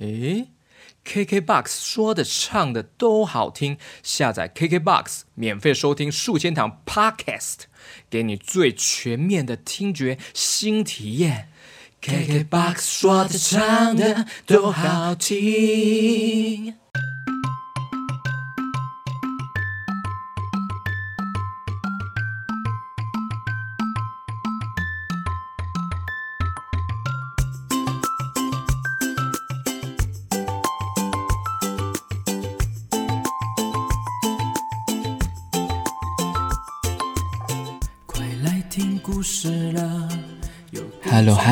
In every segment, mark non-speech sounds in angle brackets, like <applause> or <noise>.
诶，KKBOX 说的唱的都好听，下载 KKBOX 免费收听数千堂 Podcast，给你最全面的听觉新体验。KKBOX 说的唱的都好听。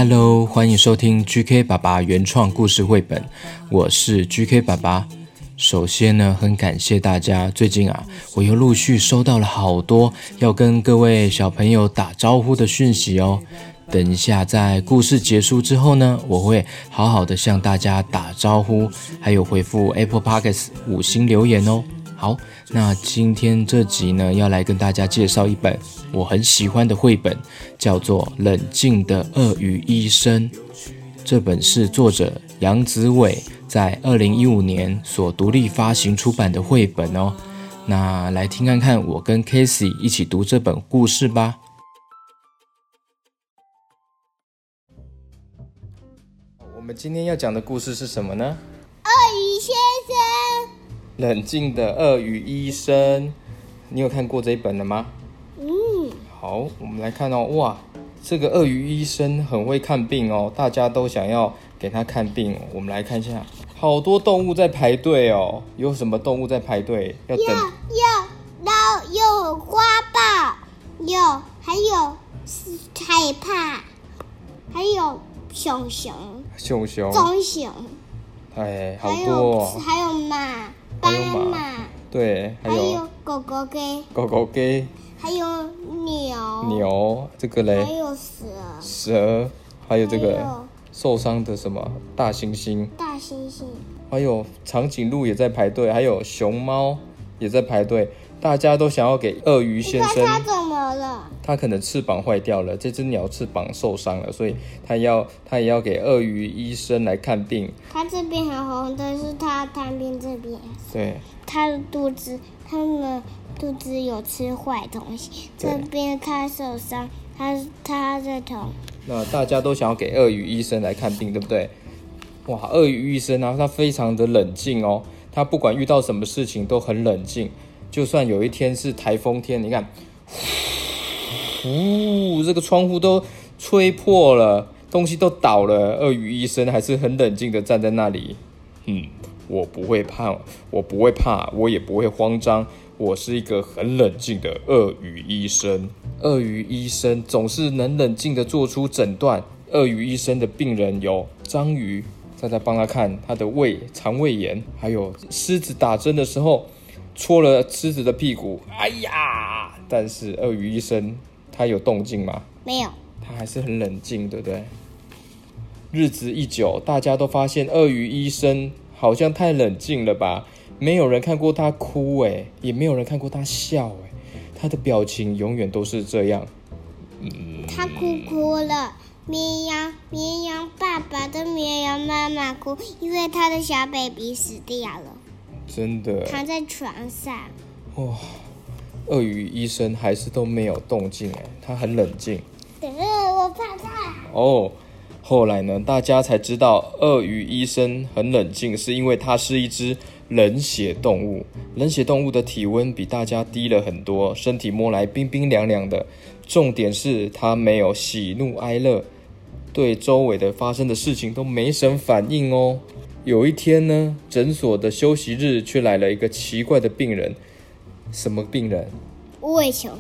Hello 欢迎收听 GK 爸爸原创故事绘本，我是 GK 爸爸。首先呢，很感谢大家，最近啊，我又陆续收到了好多要跟各位小朋友打招呼的讯息哦。等一下在故事结束之后呢，我会好好的向大家打招呼，还有回复 Apple Podcast 五星留言哦。好，那今天这集呢，要来跟大家介绍一本我很喜欢的绘本，叫做《冷静的鳄鱼医生》。这本是作者杨子伟在二零一五年所独立发行出版的绘本哦。那来听看看我跟 Casey 一起读这本故事吧。我们今天要讲的故事是什么呢？鳄鱼先生。冷静的鳄鱼医生，你有看过这一本了吗？嗯，好，我们来看哦。哇，这个鳄鱼医生很会看病哦，大家都想要给他看病。我们来看一下，好多动物在排队哦。有什么动物在排队？要等。有有猫，有花豹，有还有害怕，还有熊熊，熊熊，棕熊，哎，好多哦。还有还有马。斑马，对，还有，还有狗狗给，狗狗给，还有牛，牛，这个嘞，还有蛇，蛇，还有这个受伤的什么大猩猩，大猩猩，还有长颈鹿也在排队，还有熊猫也在排队，大家都想要给鳄鱼先生，他可能翅膀坏掉了，这只鸟翅膀受伤了，所以他要他也要给鳄鱼医生来看病。他这边很红的是他旁边这边。对。他的肚子，他的肚子有吃坏东西。这边他受伤，他他在痛。那大家都想要给鳄鱼医生来看病，对不对？哇，鳄鱼医生啊，他非常的冷静哦，他不管遇到什么事情都很冷静，就算有一天是台风天，你看。呜，这个窗户都吹破了，东西都倒了。鳄鱼医生还是很冷静的站在那里。嗯，我不会怕，我不会怕，我也不会慌张。我是一个很冷静的鳄鱼医生。鳄鱼医生总是能冷静的做出诊断。鳄鱼医生的病人有章鱼，在在帮他看他的胃、肠胃炎，还有狮子打针的时候戳了狮子的屁股。哎呀！但是鳄鱼医生。他有动静吗？没有，他还是很冷静，对不对？日子一久，大家都发现鳄鱼医生好像太冷静了吧？没有人看过他哭，哎，也没有人看过他笑，哎，他的表情永远都是这样。嗯，他哭哭了，绵羊，绵羊爸爸跟绵羊妈妈哭，因为他的小 baby 死掉了。真的，躺在床上。哇。鳄鱼医生还是都没有动静哎，他很冷静。对，我怕他。哦，后来呢，大家才知道鳄鱼医生很冷静，是因为它是一只冷血动物。冷血动物的体温比大家低了很多，身体摸来冰冰凉凉的。重点是它没有喜怒哀乐，对周围的发生的事情都没什么反应哦。有一天呢，诊所的休息日却来了一个奇怪的病人。什么病人？无尾熊，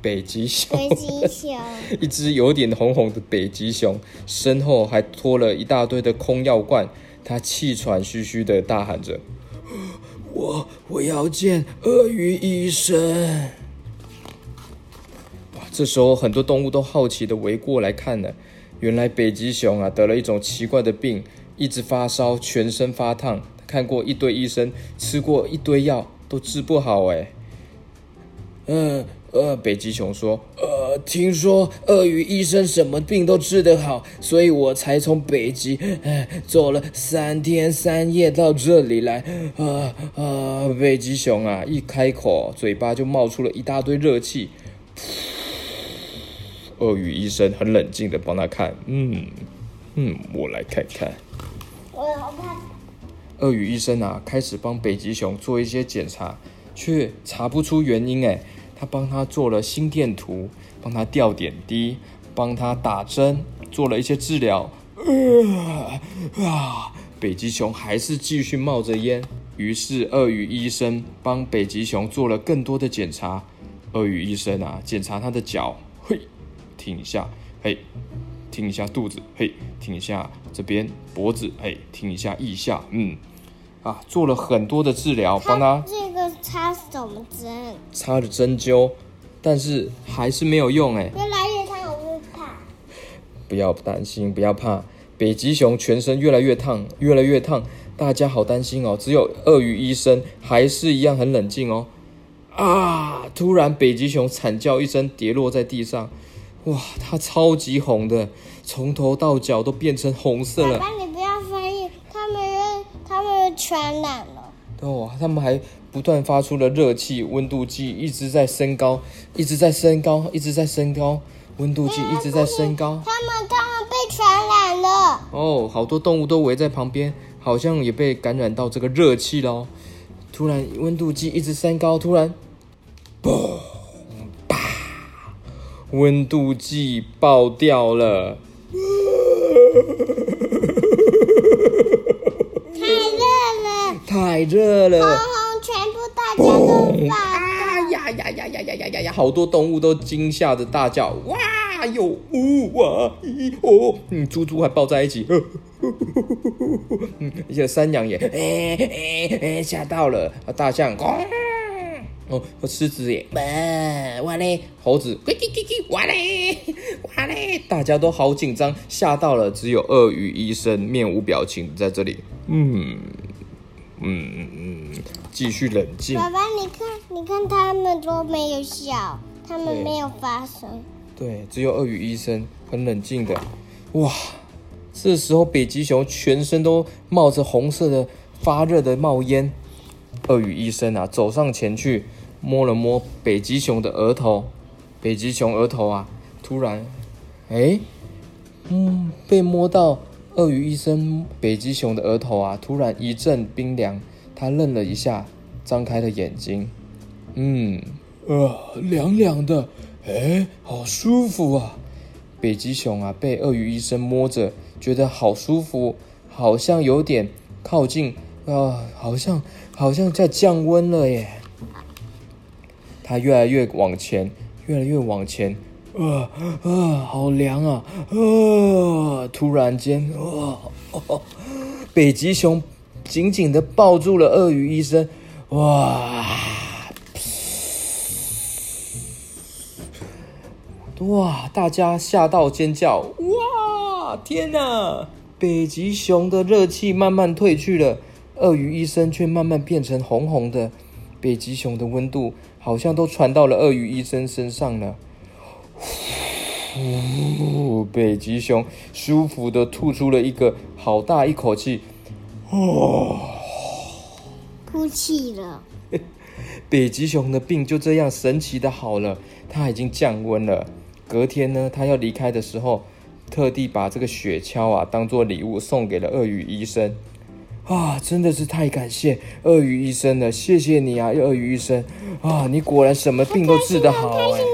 北极熊，北极熊，<laughs> 一只有点红红的北极熊，身后还拖了一大堆的空药罐。他气喘吁吁的大喊着：“ <gasps> 我我要见鳄鱼医生！”哇！这时候很多动物都好奇的围过来看呢。原来北极熊啊得了一种奇怪的病，一直发烧，全身发烫。看过一堆医生，吃过一堆药，都治不好哎。嗯呃，北极熊说：“呃，我听说鳄鱼医生什么病都治得好，所以我才从北极哎走了三天三夜到这里来。啊啊！北极熊啊，一开口，嘴巴就冒出了一大堆热气。鳄鱼医生很冷静的帮他看，嗯嗯，我来看看。我好怕。鳄鱼医生啊，开始帮北极熊做一些检查，却查不出原因。哎，他帮他做了心电图，帮他吊点滴，帮他打针，做了一些治疗。啊啊！北极熊还是继续冒着烟。于是鳄鱼医生帮北极熊做了更多的检查。鳄鱼医生啊，检查他的脚，嘿，挺一下，嘿。挺一下肚子，嘿，挺一下这边脖子，嘿，挺一下腋下，嗯，啊，做了很多的治疗，帮他这个插什么针？插了针灸，但是还是没有用，哎，越来越烫，我会怕。不要担心，不要怕，北极熊全身越来越烫，越来越烫，大家好担心哦。只有鳄鱼医生还是一样很冷静哦。啊！突然，北极熊惨叫一声，跌落在地上。哇，它超级红的，从头到脚都变成红色了。爸爸，你不要翻译，他们他们传染了。哦，他们还不断发出了热气，温度计一直在升高，一直在升高，一直在升高，温度计一直在升高。他们他们被传染了。哦，好多动物都围在旁边，好像也被感染到这个热气了。突然，温度计一直升高，突然，嘣！温度计爆掉了，太热了，红红，全部大家都发啊呀呀呀呀呀呀呀呀！好多动物都惊吓的大叫，哇有呜哇咦哦，嗯，猪猪还抱在一起，嗯，而且山羊也哎哎哎吓到了，大象哦，狮子也，哇嘞！猴子，叽叽叽叽，哇嘞，哇嘞！大家都好紧张，吓到了。只有鳄鱼医生面无表情在这里，嗯嗯嗯，继续冷静。爸爸，你看，你看，他们都没有笑，他们没有发声。对，只有鳄鱼医生很冷静的。哇，这时候北极熊全身都冒着红色的发热的冒烟。鳄鱼医生啊，走上前去。摸了摸北极熊的额头，北极熊额头啊，突然，哎，嗯，被摸到鳄鱼医生北极熊的额头啊，突然一阵冰凉，他愣了一下，张开了眼睛，嗯，啊，凉凉的，哎，好舒服啊！北极熊啊，被鳄鱼医生摸着，觉得好舒服，好像有点靠近啊，好像好像在降温了耶。它越来越往前，越来越往前，啊啊，好凉啊！啊，突然间，哇，北极熊紧紧的抱住了鳄鱼医生，哇，哇，大家吓到尖叫，哇，天哪！北极熊的热气慢慢退去了，鳄鱼医生却慢慢变成红红的，北极熊的温度。好像都传到了鳄鱼医生身上了。呼，北极熊舒服的吐出了一个好大一口气。哦，哭泣了。北极熊的病就这样神奇的好了，它已经降温了。隔天呢，它要离开的时候，特地把这个雪橇啊当做礼物送给了鳄鱼医生。啊，真的是太感谢鳄鱼医生了，谢谢你啊，鳄鱼医生啊，你果然什么病都治得好哎、欸。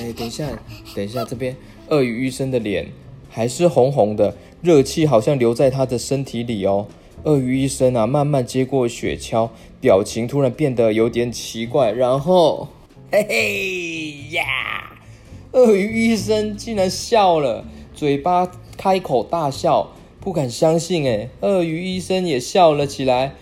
哎、欸，等一下，等一下，这边鳄鱼医生的脸还是红红的，热气好像留在他的身体里哦。鳄鱼医生啊，慢慢接过雪橇，表情突然变得有点奇怪，然后，嘿嘿呀，鳄鱼医生竟然笑了，嘴巴。开口大笑，不敢相信哎！鳄鱼医生也笑了起来，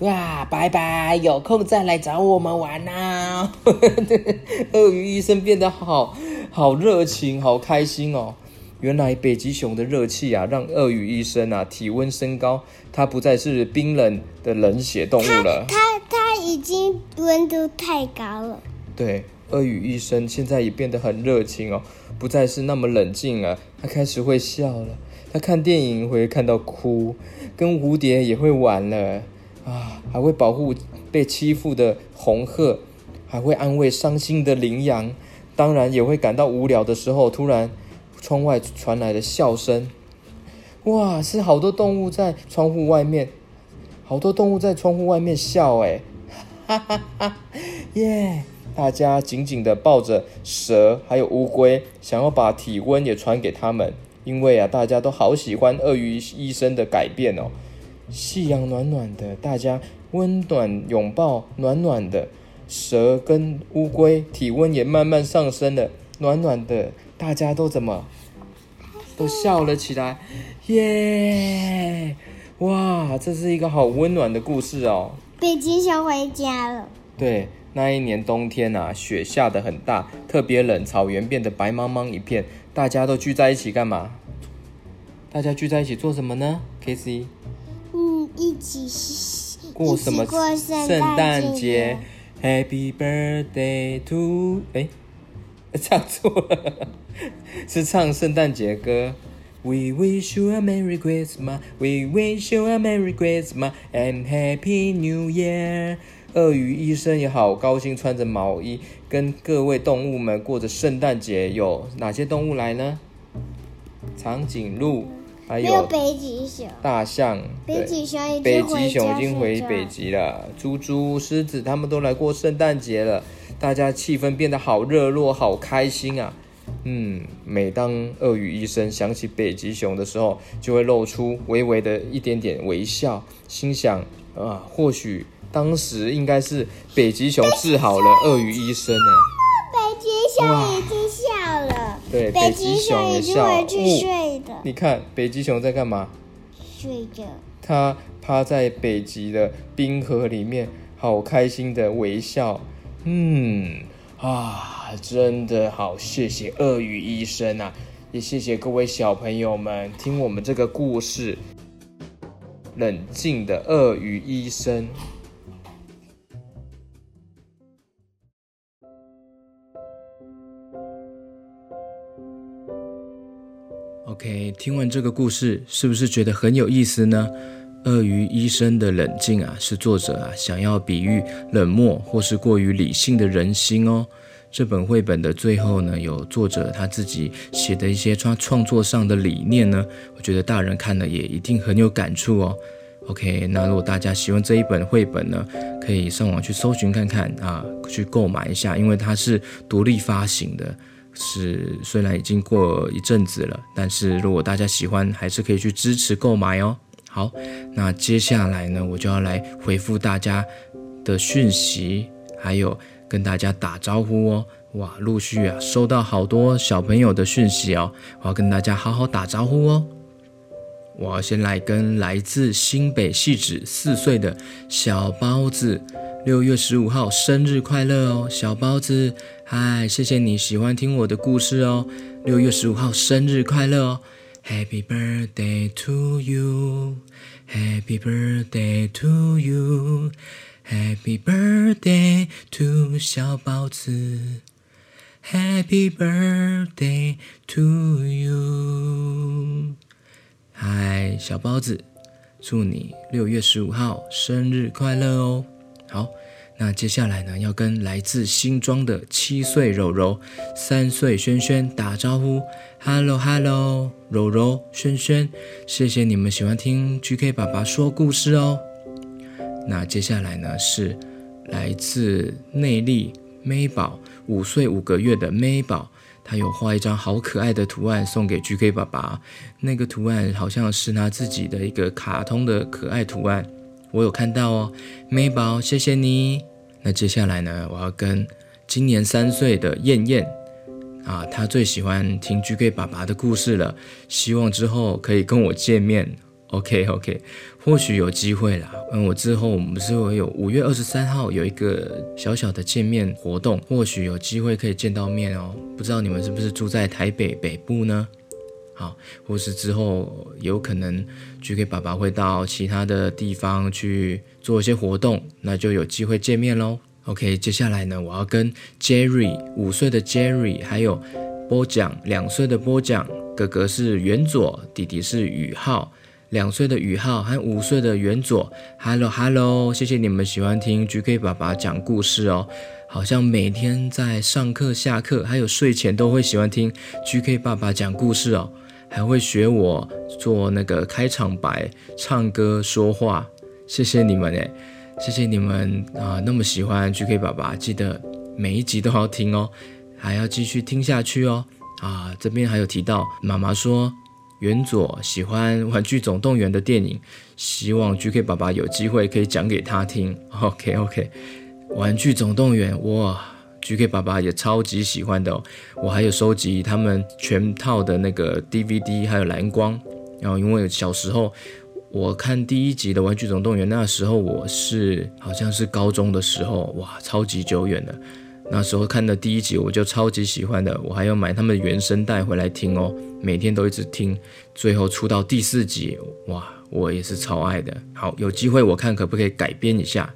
哇，拜拜，有空再来找我们玩呐！<laughs> 鳄鱼医生变得好好热情，好开心哦！原来北极熊的热气啊，让鳄鱼医生啊体温升高，它不再是冰冷的冷血动物了。它它已经温度太高了。对，鳄鱼医生现在也变得很热情哦，不再是那么冷静了。他开始会笑了，他看电影会看到哭，跟蝴蝶也会玩了啊，还会保护被欺负的红鹤，还会安慰伤心的羚羊。当然也会感到无聊的时候，突然窗外传来的笑声。哇，是好多动物在窗户外面，好多动物在窗户外面笑哎，哈哈哈，耶！大家紧紧地抱着蛇，还有乌龟，想要把体温也传给他们。因为啊，大家都好喜欢鳄鱼医生的改变哦。夕阳暖暖的，大家温暖拥抱，暖暖的。蛇跟乌龟体温也慢慢上升了，暖暖的，大家都怎么都笑了起来，耶！哇，这是一个好温暖的故事哦。北极熊回家了。对。那一年冬天啊，雪下得很大，特别冷，草原变得白茫茫一片。大家都聚在一起干嘛？大家聚在一起做什么呢？嗯，一起过什么圣诞节？Happy birthday to…… 哎，唱错了，是唱圣诞节歌。We wish you a merry Christmas. We wish you a merry Christmas and happy New Year. 鳄鱼医生也好高兴，穿着毛衣跟各位动物们过着圣诞节。有哪些动物来呢？长颈鹿，还有北极熊、大象。北极熊已经北极熊已经回北极了。猪猪、狮子他们都来过圣诞节了，大家气氛变得好热络，好开心啊！嗯，每当鳄鱼医生想起北极熊的时候，就会露出微微的一点点微笑，心想啊，或许。当时应该是北极熊治好了鳄鱼医生呢。北极熊已经笑了。对，北极熊也笑。回去睡的。你看北极熊在干嘛？睡着。它趴在北极的冰河里面，好开心的微笑。嗯啊，真的好，谢谢鳄鱼医生啊！也谢谢各位小朋友们听我们这个故事。冷静的鳄鱼医生。OK，听完这个故事，是不是觉得很有意思呢？鳄鱼医生的冷静啊，是作者啊想要比喻冷漠或是过于理性的人心哦。这本绘本的最后呢，有作者他自己写的一些创创作上的理念呢，我觉得大人看了也一定很有感触哦。OK，那如果大家喜欢这一本绘本呢，可以上网去搜寻看看啊，去购买一下，因为它是独立发行的。是，虽然已经过一阵子了，但是如果大家喜欢，还是可以去支持购买哦。好，那接下来呢，我就要来回复大家的讯息，还有跟大家打招呼哦。哇，陆续啊收到好多小朋友的讯息哦，我要跟大家好好打招呼哦。我要先来跟来自新北汐止四岁的小包子。六月十五号生日快乐哦，小包子！嗨，谢谢你喜欢听我的故事哦。六月十五号生日快乐哦，Happy birthday to you，Happy birthday to you，Happy birthday to 小包子，Happy birthday to you。嗨，小包子，祝你六月十五号生日快乐哦。好，那接下来呢，要跟来自新庄的七岁柔柔、三岁轩轩打招呼。Hello，Hello，柔柔、轩轩，谢谢你们喜欢听 GK 爸爸说故事哦。那接下来呢，是来自内力 May 宝，五岁五个月的 May 宝，他有画一张好可爱的图案送给 GK 爸爸。那个图案好像是他自己的一个卡通的可爱图案。我有看到哦，美宝，谢谢你。那接下来呢，我要跟今年三岁的燕燕啊，她最喜欢听 GK 爸爸的故事了，希望之后可以跟我见面。OK OK，或许有机会啦。嗯，我之后我们不是会有五月二十三号有一个小小的见面活动，或许有机会可以见到面哦。不知道你们是不是住在台北北部呢？好，或是之后有可能 GK 爸爸会到其他的地方去做一些活动，那就有机会见面喽。OK，接下来呢，我要跟 Jerry 五岁的 Jerry，还有波奖两岁的波奖，哥哥是元佐，弟弟是宇浩，两岁的宇浩和五岁的元佐。Hello Hello，谢谢你们喜欢听 GK 爸爸讲故事哦，好像每天在上课、下课还有睡前都会喜欢听 GK 爸爸讲故事哦，还会学我做那个开场白、唱歌、说话，谢谢你们诶。谢谢你们啊、那么喜欢 GK 爸爸，记得每一集都要听哦，还要继续听下去哦。啊，这边还有提到，妈妈说元佐喜欢《玩具总动员》的电影，希望 GK 爸爸有机会可以讲给他听。OK OK，《玩具总动员》哇，GK 爸爸也超级喜欢的哦。我还有收集他们全套的那个 DVD，还有蓝光。然后因为小时候。我看第一集的《玩具总动员》，那时候我是好像是高中的时候，哇，超级久远的。那时候看的第一集，我就超级喜欢的，我还要买他们的原声带回来听哦，每天都一直听。最后出到第四集，哇，我也是超爱的。好，有机会我看可不可以改编一下。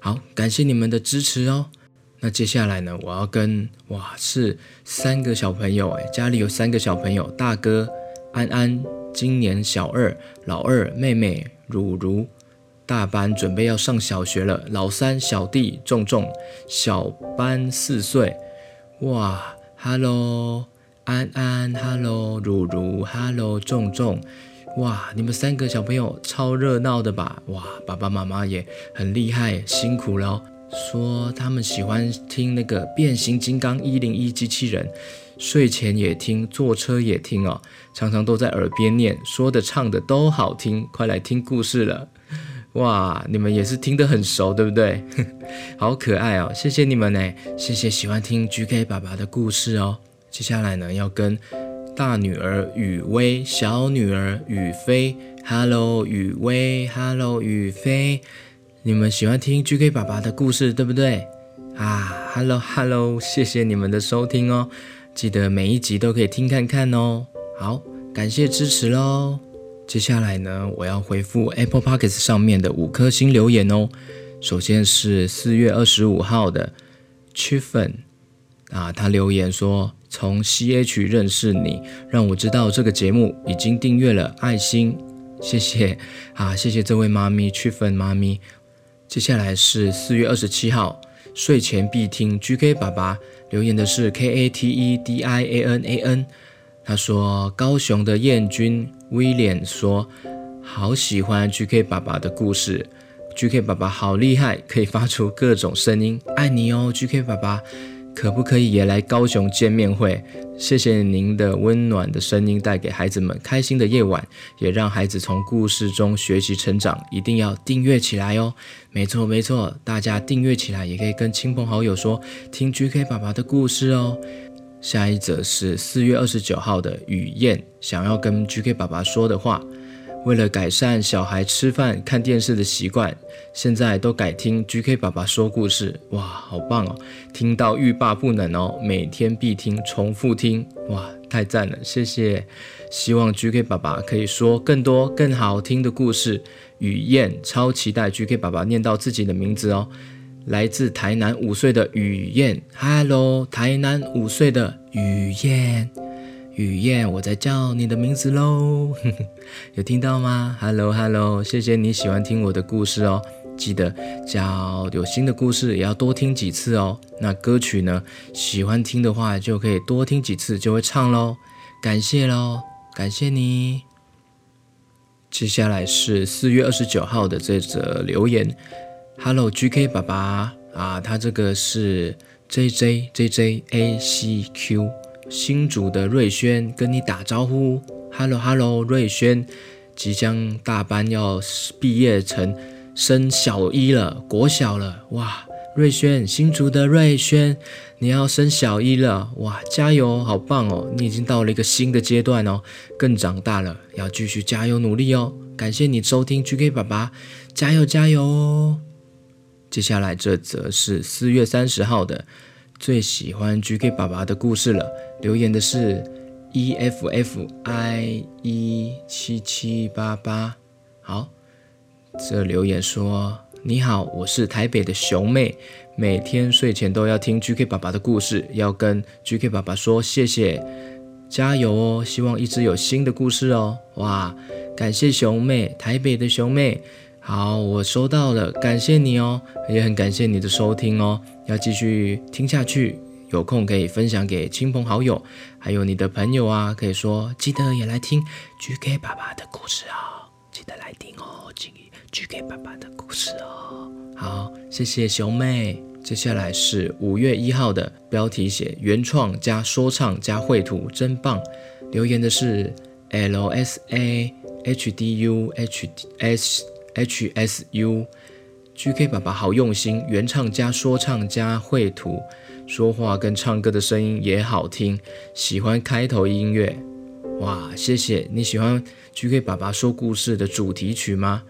好，感谢你们的支持哦。那接下来呢，我要跟哇是三个小朋友哎，家里有三个小朋友，大哥安安。今年小二，老二妹妹如如，大班准备要上小学了。老三小弟重重，小班四岁。哇，Hello 安安，Hello 如如，Hello 重重。哇，你们三个小朋友超热闹的吧？哇，爸爸妈妈也很厉害，辛苦了。说他们喜欢听那个变形金刚一零一机器人。睡前也听，坐车也听哦，常常都在耳边念，说的唱的都好听，快来听故事了，哇，你们也是听得很熟，对不对？<laughs> 好可爱哦，谢谢你们呢，谢谢喜欢听 GK 爸爸的故事哦。接下来呢，要跟大女儿雨薇、小女儿雨飞，Hello 雨薇，Hello 雨飞，你们喜欢听 GK 爸爸的故事，对不对？啊，Hello Hello，谢谢你们的收听哦。记得每一集都可以听看看哦。好，感谢支持喽。接下来呢，我要回复 Apple Podcast 上面的五颗星留言哦。首先是四月二十五号的 Chiffen 啊，他留言说：“从 CH 认识你，让我知道这个节目已经订阅了，爱心，谢谢啊，谢谢这位妈咪 Chiffen 妈咪。”接下来是四月二十七号，睡前必听 GK 爸爸。留言的是 K A T E D I A N A N，他说高雄的燕君威廉说好喜欢 GK 爸爸的故事，GK 爸爸好厉害，可以发出各种声音，爱你哦，GK 爸爸。可不可以也来高雄见面会？谢谢您的温暖的声音，带给孩子们开心的夜晚，也让孩子从故事中学习成长。一定要订阅起来哦！没错没错，大家订阅起来，也可以跟亲朋好友说听 GK 爸爸的故事哦。下一则是四月二十九号的雨燕，想要跟 GK 爸爸说的话。为了改善小孩吃饭看电视的习惯，现在都改听 GK 爸爸说故事。哇，好棒哦！听到欲罢不能哦，每天必听，重复听。哇，太赞了，谢谢！希望 GK 爸爸可以说更多更好听的故事。雨燕超期待 GK 爸爸念到自己的名字哦。来自台南五岁的雨燕，Hello，台南五岁的雨燕。雨燕，我在叫你的名字喽，<laughs> 有听到吗？Hello Hello，谢谢你喜欢听我的故事哦，记得叫有新的故事也要多听几次哦。那歌曲呢，喜欢听的话就可以多听几次就会唱喽，感谢喽，感谢你。接下来是四月二十九号的这则留言，Hello GK 爸爸啊，他这个是 JJ JJ ACQ。新竹的瑞轩跟你打招呼，Hello Hello，瑞轩即将大班要毕业成升小一了，国小了，哇，瑞轩，新竹的瑞轩，你要升小一了，哇，加油，好棒哦，你已经到了一个新的阶段哦，更长大了，要继续加油努力哦，感谢你收听 GK 爸爸，加油加油哦。接下来这则是四月三十号的。最喜欢 GK 爸爸的故事了。留言的是 E F F I 一七七八八。好，这留言说：“你好，我是台北的熊妹，每天睡前都要听 GK 爸爸的故事，要跟 GK 爸爸说谢谢，加油哦！希望一直有新的故事哦。哇，感谢熊妹，台北的熊妹，好，我收到了，感谢你哦，也很感谢你的收听哦，要继续听下去。有空可以分享给亲朋好友，还有你的朋友啊，可以说记得也来听 GK 爸爸的故事哦，记得来听哦，请 GK 爸爸的故事哦。好，谢谢熊妹。接下来是五月一号的标题写原创加说唱加绘图，真棒。留言的是 L S A H D U H S H S U，GK 爸爸好用心，原唱加说唱加绘图。说话跟唱歌的声音也好听，喜欢开头音乐，哇，谢谢你喜欢 GK 爸爸说故事的主题曲吗？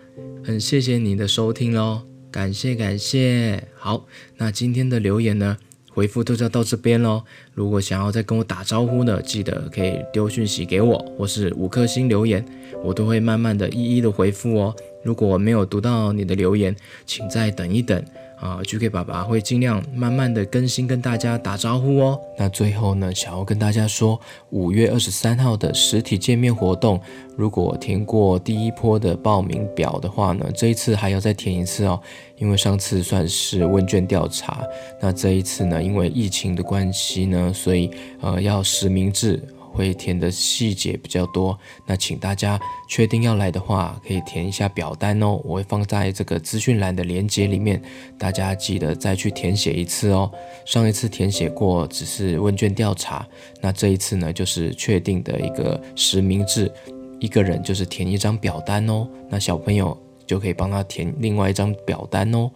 很谢谢你的收听哦，感谢感谢。好，那今天的留言呢，回复都就要到这边喽。如果想要再跟我打招呼呢，记得可以丢讯息给我，或是五颗星留言，我都会慢慢的一一的回复哦。如果我没有读到你的留言，请再等一等。啊，GK 爸爸会尽量慢慢的更新，跟大家打招呼哦。那最后呢，想要跟大家说，五月二十三号的实体见面活动，如果填过第一波的报名表的话呢，这一次还要再填一次哦，因为上次算是问卷调查，那这一次呢，因为疫情的关系呢，所以呃要实名制。会填的细节比较多，那请大家确定要来的话，可以填一下表单哦，我会放在这个资讯栏的链接里面，大家记得再去填写一次哦。上一次填写过只是问卷调查，那这一次呢就是确定的一个实名制，一个人就是填一张表单哦，那小朋友就可以帮他填另外一张表单哦。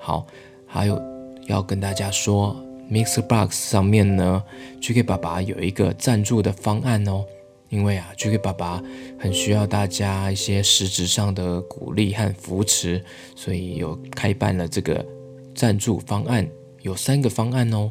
好，还有要跟大家说。Mixbox 上面呢，GK 爸爸有一个赞助的方案哦。因为啊，GK 爸爸很需要大家一些实质上的鼓励和扶持，所以有开办了这个赞助方案，有三个方案哦。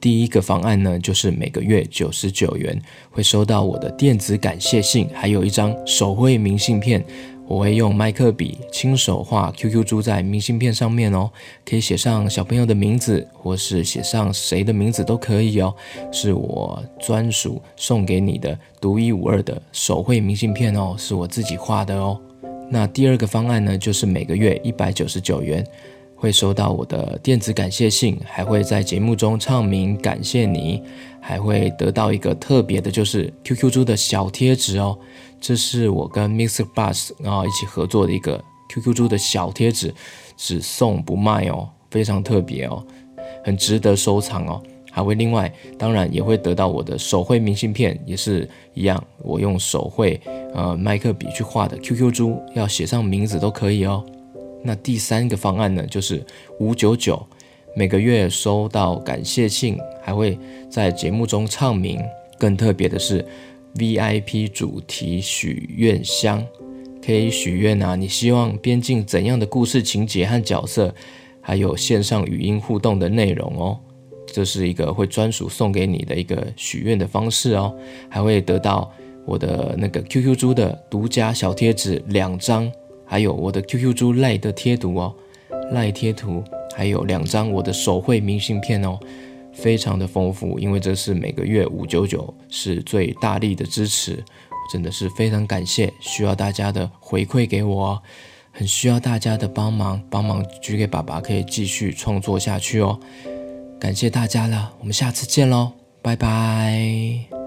第一个方案呢，就是每个月九十九元会收到我的电子感谢信，还有一张手绘明信片。我会用麦克笔亲手画 QQ 猪在明信片上面哦，可以写上小朋友的名字，或是写上谁的名字都可以哦，是我专属送给你的独一无二的手绘明信片哦，是我自己画的哦。那第二个方案呢，就是每个月一百九十九元会收到我的电子感谢信，还会在节目中唱名感谢你，还会得到一个特别的，就是 QQ 猪的小贴纸哦。这是我跟 Mr. Bus 然后一起合作的一个 QQ 猪的小贴纸，只送不卖哦，非常特别哦，很值得收藏哦。还会另外，当然也会得到我的手绘明信片，也是一样，我用手绘呃麦克笔去画的 QQ 猪，要写上名字都可以哦。那第三个方案呢，就是五九九，每个月收到感谢信，还会在节目中唱名。更特别的是。VIP 主题许愿箱可以许愿啊，你希望编进怎样的故事情节和角色，还有线上语音互动的内容哦。这是一个会专属送给你的一个许愿的方式哦，还会得到我的那个 QQ 猪的独家小贴纸两张，还有我的 QQ 猪赖的贴图哦，赖贴图，还有两张我的手绘明信片哦。非常的丰富，因为这是每个月五九九，是最大力的支持，真的是非常感谢，需要大家的回馈给我，很需要大家的帮忙，帮忙 GK 爸爸可以继续创作下去哦，感谢大家了，我们下次见喽，拜拜。